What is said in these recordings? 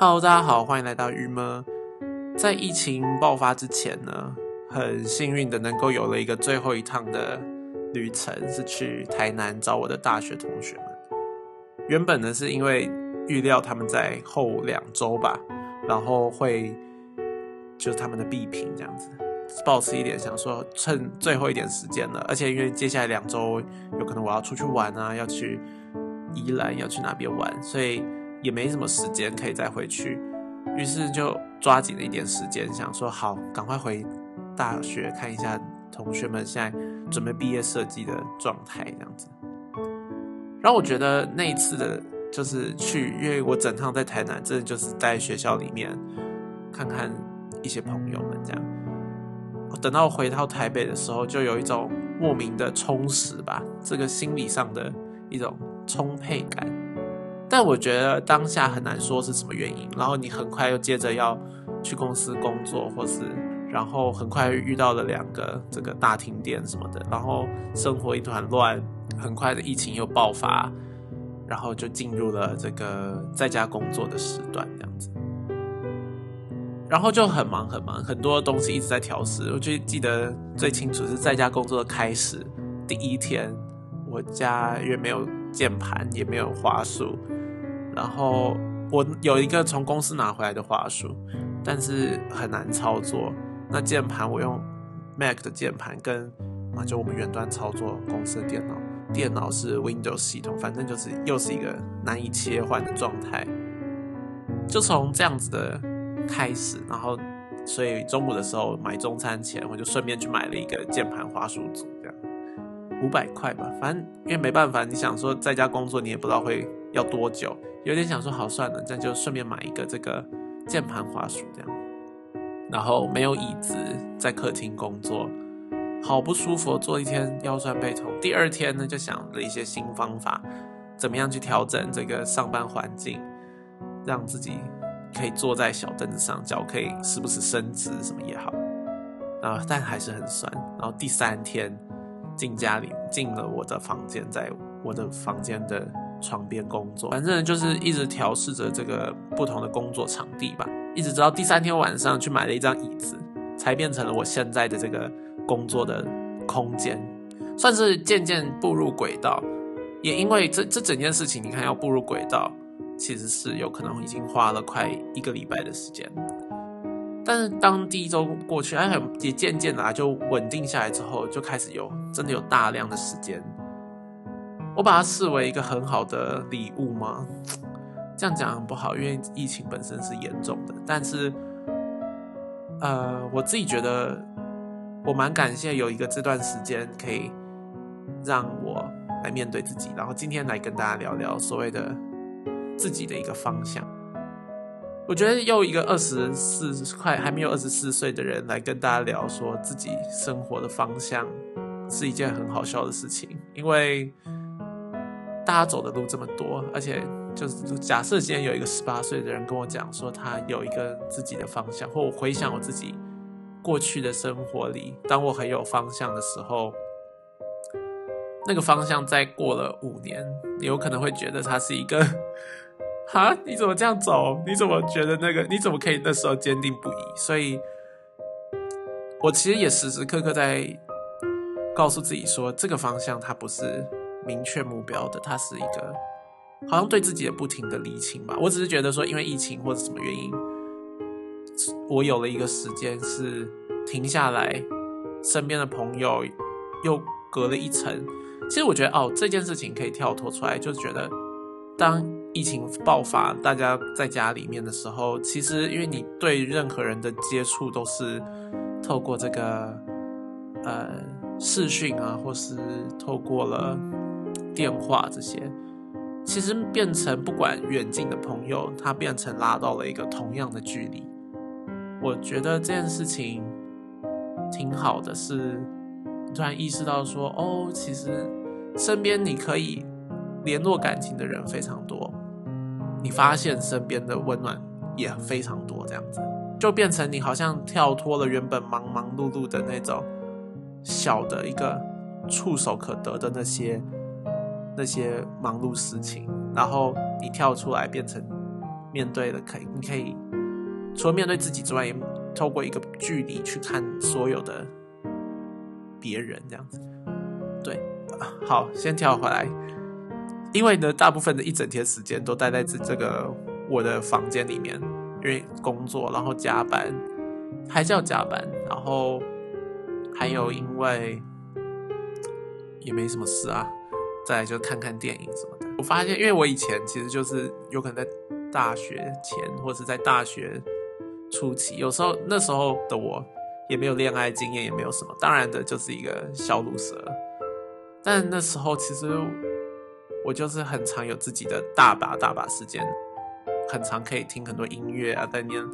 Hello，大家好，欢迎来到鱼么。在疫情爆发之前呢，很幸运的能够有了一个最后一趟的旅程，是去台南找我的大学同学们。原本呢，是因为预料他们在后两周吧，然后会就是他们的必评这样子，保持一点想说趁最后一点时间了，而且因为接下来两周有可能我要出去玩啊，要去宜兰，要去哪边玩，所以。也没什么时间可以再回去，于是就抓紧了一点时间，想说好，赶快回大学看一下同学们现在准备毕业设计的状态这样子。然后我觉得那一次的，就是去，因为我整趟在台南，真的就是在学校里面看看一些朋友们这样。等到我回到台北的时候，就有一种莫名的充实吧，这个心理上的一种充沛感。但我觉得当下很难说是什么原因，然后你很快又接着要去公司工作，或是然后很快遇到了两个这个大停电什么的，然后生活一团乱，很快的疫情又爆发，然后就进入了这个在家工作的时段这样子，然后就很忙很忙，很多东西一直在调试。我就记得最清楚是在家工作的开始第一天，我家因为没有键盘，也没有滑鼠。然后我有一个从公司拿回来的滑鼠，但是很难操作。那键盘我用 Mac 的键盘，跟啊就我们远端操作公司的电脑，电脑是 Windows 系统，反正就是又是一个难以切换的状态。就从这样子的开始，然后所以中午的时候买中餐前，我就顺便去买了一个键盘滑鼠组，这样五百块吧。反正因为没办法，你想说在家工作，你也不知道会要多久。有点想说好算了，这样就顺便买一个这个键盘滑鼠这样，然后没有椅子在客厅工作，好不舒服，坐一天腰酸背痛。第二天呢，就想了一些新方法，怎么样去调整这个上班环境，让自己可以坐在小凳子上，脚可以时不时伸直什么也好，啊，但还是很酸。然后第三天进家里，进了我的房间，在我的房间的。床边工作，反正就是一直调试着这个不同的工作场地吧，一直直到第三天晚上去买了一张椅子，才变成了我现在的这个工作的空间，算是渐渐步入轨道。也因为这这整件事情，你看要步入轨道，其实是有可能已经花了快一个礼拜的时间。但是当第一周过去，哎，也渐渐的就稳定下来之后，就开始有真的有大量的时间。我把它视为一个很好的礼物吗？这样讲很不好，因为疫情本身是严重的。但是，呃，我自己觉得我蛮感谢有一个这段时间可以让我来面对自己，然后今天来跟大家聊聊所谓的自己的一个方向。我觉得又一个二十四快还没有二十四岁的人来跟大家聊说自己生活的方向，是一件很好笑的事情，因为。大家走的路这么多，而且就是假设今天有一个十八岁的人跟我讲说他有一个自己的方向，或我回想我自己过去的生活里，当我很有方向的时候，那个方向再过了五年，你有可能会觉得他是一个，哈，你怎么这样走？你怎么觉得那个？你怎么可以那时候坚定不移？所以，我其实也时时刻刻在告诉自己说，这个方向它不是。明确目标的，它是一个好像对自己的不停的理清吧。我只是觉得说，因为疫情或者什么原因，我有了一个时间是停下来，身边的朋友又隔了一层。其实我觉得哦，这件事情可以跳脱出来，就是觉得当疫情爆发，大家在家里面的时候，其实因为你对任何人的接触都是透过这个呃视讯啊，或是透过了。电话这些，其实变成不管远近的朋友，他变成拉到了一个同样的距离。我觉得这件事情挺好的，是突然意识到说，哦，其实身边你可以联络感情的人非常多，你发现身边的温暖也非常多，这样子就变成你好像跳脱了原本忙忙碌碌的那种小的一个触手可得的那些。那些忙碌事情，然后你跳出来变成面对的，可以你可以除了面对自己之外，也透过一个距离去看所有的别人，这样子。对，好，先跳回来，因为呢，大部分的一整天时间都待在这这个我的房间里面，因为工作，然后加班，还是要加班，然后还有因为也没什么事啊，再就看看电影什么的。我发现，因为我以前其实就是有可能在大学前，或是在大学初期，有时候那时候的我也没有恋爱经验，也没有什么，当然的就是一个小乳蛇。但那时候其实我就是很常有自己的大把大把时间，很常可以听很多音乐啊，在念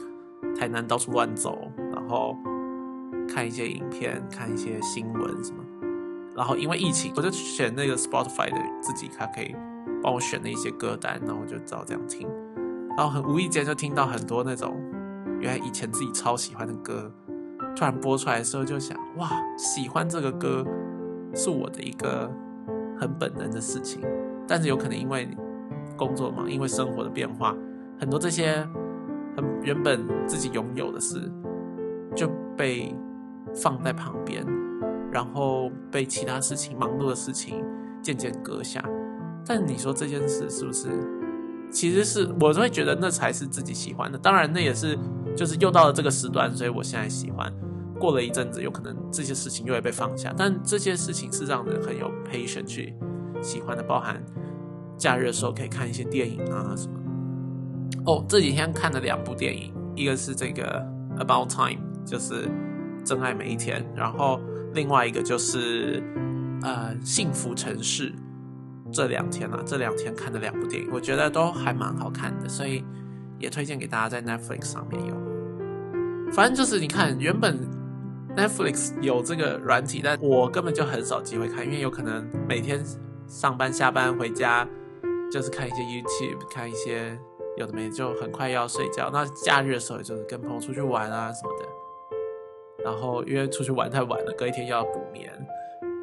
台南到处乱走，然后看一些影片，看一些新闻什么。然后因为疫情，我就选那个 Spotify 的自己，它可以帮我选了一些歌单，然后我就照这样听。然后很无意间就听到很多那种原来以前自己超喜欢的歌，突然播出来的时候就想，哇，喜欢这个歌。是我的一个很本能的事情，但是有可能因为工作嘛，因为生活的变化，很多这些很原本自己拥有的事就被放在旁边，然后被其他事情、忙碌的事情渐渐搁下。但你说这件事是不是？其实是我会觉得那才是自己喜欢的。当然，那也是就是又到了这个时段，所以我现在喜欢。过了一阵子，有可能这些事情又会被放下，但这些事情是让人很有 patience 去喜欢的，包含假日的时候可以看一些电影啊什么。哦，这几天看了两部电影，一个是这个 About Time，就是真爱每一天，然后另外一个就是呃幸福城市。这两天啊，这两天看的两部电影，我觉得都还蛮好看的，所以也推荐给大家在 Netflix 上面有。反正就是你看原本。Netflix 有这个软体，但我根本就很少机会看，因为有可能每天上班、下班回家就是看一些 YouTube，看一些有的没，就很快要睡觉。那假日的时候，就是跟朋友出去玩啊什么的。然后因为出去玩太晚了，隔一天又要补眠，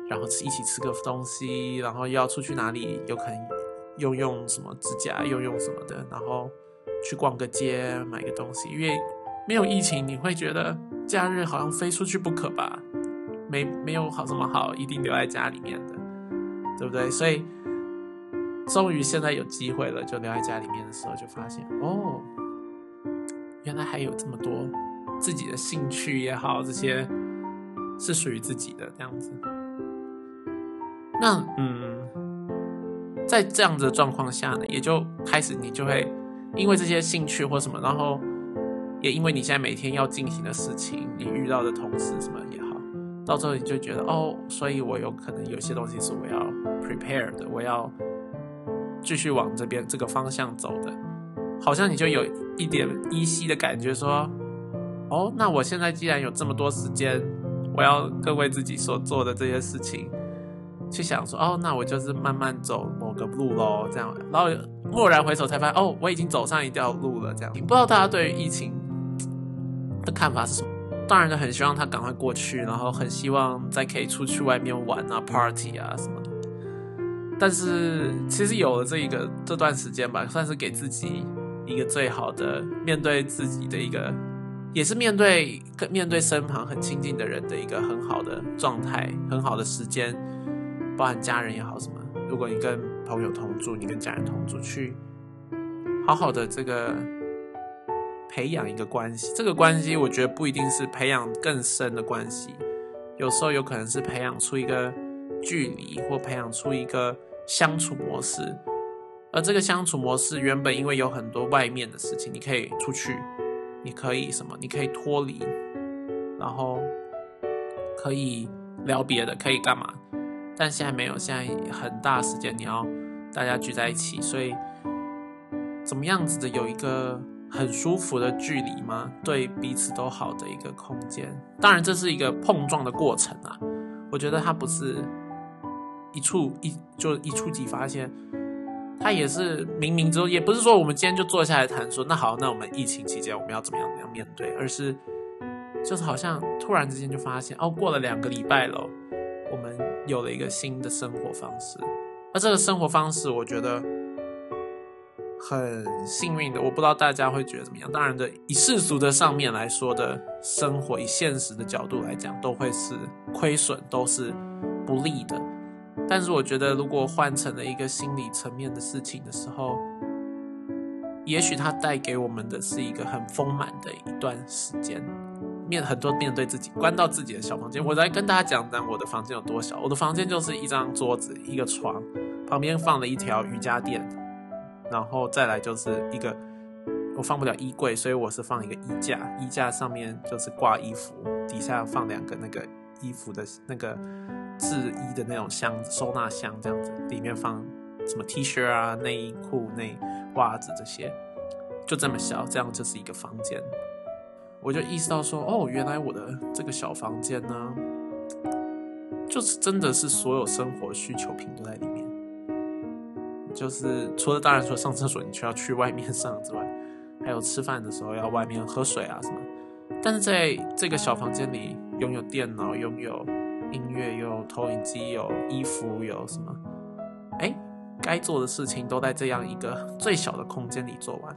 然后一起吃个东西，然后又要出去哪里，有可能用用什么指甲，用用什么的，然后去逛个街，买个东西，因为。没有疫情，你会觉得假日好像非出去不可吧？没没有好这么好，一定留在家里面的，对不对？所以终于现在有机会了，就留在家里面的时候，就发现哦，原来还有这么多自己的兴趣也好，这些是属于自己的这样子。那嗯，在这样子的状况下呢，也就开始你就会因为这些兴趣或什么，然后。也因为你现在每天要进行的事情，你遇到的同事什么也好，到最后你就觉得哦，所以我有可能有些东西是我要 prepare 的，我要继续往这边这个方向走的，好像你就有一点依稀的感觉说，哦，那我现在既然有这么多时间，我要更为自己所做的这些事情去想说，哦，那我就是慢慢走某个路喽，这样，然后蓦然回首才发现，哦，我已经走上一条路了，这样。你不知道大家对于疫情。的看法是什么？当然就，很希望他赶快过去，然后很希望再可以出去外面玩啊，party 啊什么的。但是其实有了这一个这段时间吧，算是给自己一个最好的面对自己的一个，也是面对跟面对身旁很亲近的人的一个很好的状态，很好的时间，包含家人也好什么。如果你跟朋友同住，你跟家人同住，去好好的这个。培养一个关系，这个关系我觉得不一定是培养更深的关系，有时候有可能是培养出一个距离，或培养出一个相处模式。而这个相处模式原本因为有很多外面的事情，你可以出去，你可以什么，你可以脱离，然后可以聊别的，可以干嘛？但现在没有，现在很大时间你要大家聚在一起，所以怎么样子的有一个。很舒服的距离吗？对彼此都好的一个空间。当然，这是一个碰撞的过程啊。我觉得它不是一触一就一触即发现，他也是冥冥之中，也不是说我们今天就坐下来谈说，那好，那我们疫情期间我们要怎么样怎么样面对，而是就是好像突然之间就发现，哦，过了两个礼拜了，我们有了一个新的生活方式。那这个生活方式，我觉得。很幸运的，我不知道大家会觉得怎么样。当然的，以世俗的上面来说的生活，以现实的角度来讲，都会是亏损，都是不利的。但是我觉得，如果换成了一个心理层面的事情的时候，也许它带给我们的是一个很丰满的一段时间。面很多面对自己，关到自己的小房间。我来跟大家讲讲我的房间有多小。我的房间就是一张桌子，一个床，旁边放了一条瑜伽垫。然后再来就是一个，我放不了衣柜，所以我是放一个衣架，衣架上面就是挂衣服，底下放两个那个衣服的那个制衣的那种箱子，收纳箱这样子，里面放什么 T 恤啊、内衣裤、内袜子这些，就这么小，这样就是一个房间。我就意识到说，哦，原来我的这个小房间呢，就是真的是所有生活需求品都在里面。就是除了当然说上厕所你需要去外面上之外，还有吃饭的时候要外面喝水啊什么。但是在这个小房间里，拥有电脑，拥有音乐，有投影机，有衣服，有什么？哎，该做的事情都在这样一个最小的空间里做完。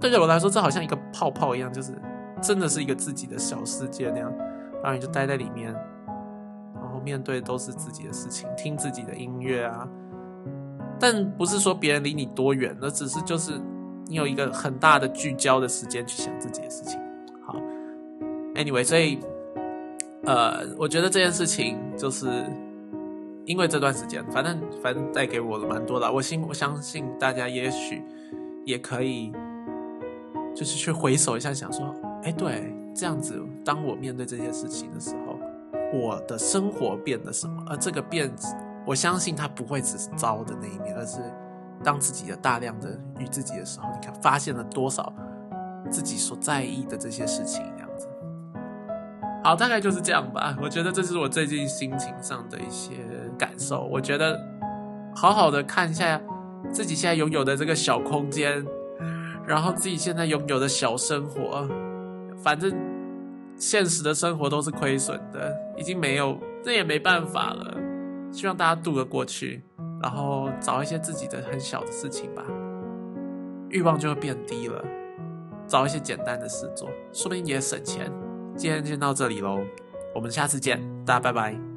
对我来说，这好像一个泡泡一样，就是真的是一个自己的小世界那样。然后你就待在里面，然后面对都是自己的事情，听自己的音乐啊。但不是说别人离你多远，那只是就是你有一个很大的聚焦的时间去想自己的事情。好，Anyway，所以呃，我觉得这件事情就是因为这段时间，反正反正带给我了蛮多的。我信我相信大家也许也可以，就是去回首一下，想说，哎，对，这样子，当我面对这些事情的时候，我的生活变了什么？而这个变。我相信它不会只是糟的那一面，而是当自己的大量的与自己的时候，你看发现了多少自己所在意的这些事情，好，大概就是这样吧。我觉得这是我最近心情上的一些感受。我觉得好好的看一下自己现在拥有的这个小空间，然后自己现在拥有的小生活，反正现实的生活都是亏损的，已经没有，这也没办法了。希望大家度得过去，然后找一些自己的很小的事情吧，欲望就会变低了。找一些简单的事做，说不定也省钱。今天就到这里喽，我们下次见，大家拜拜。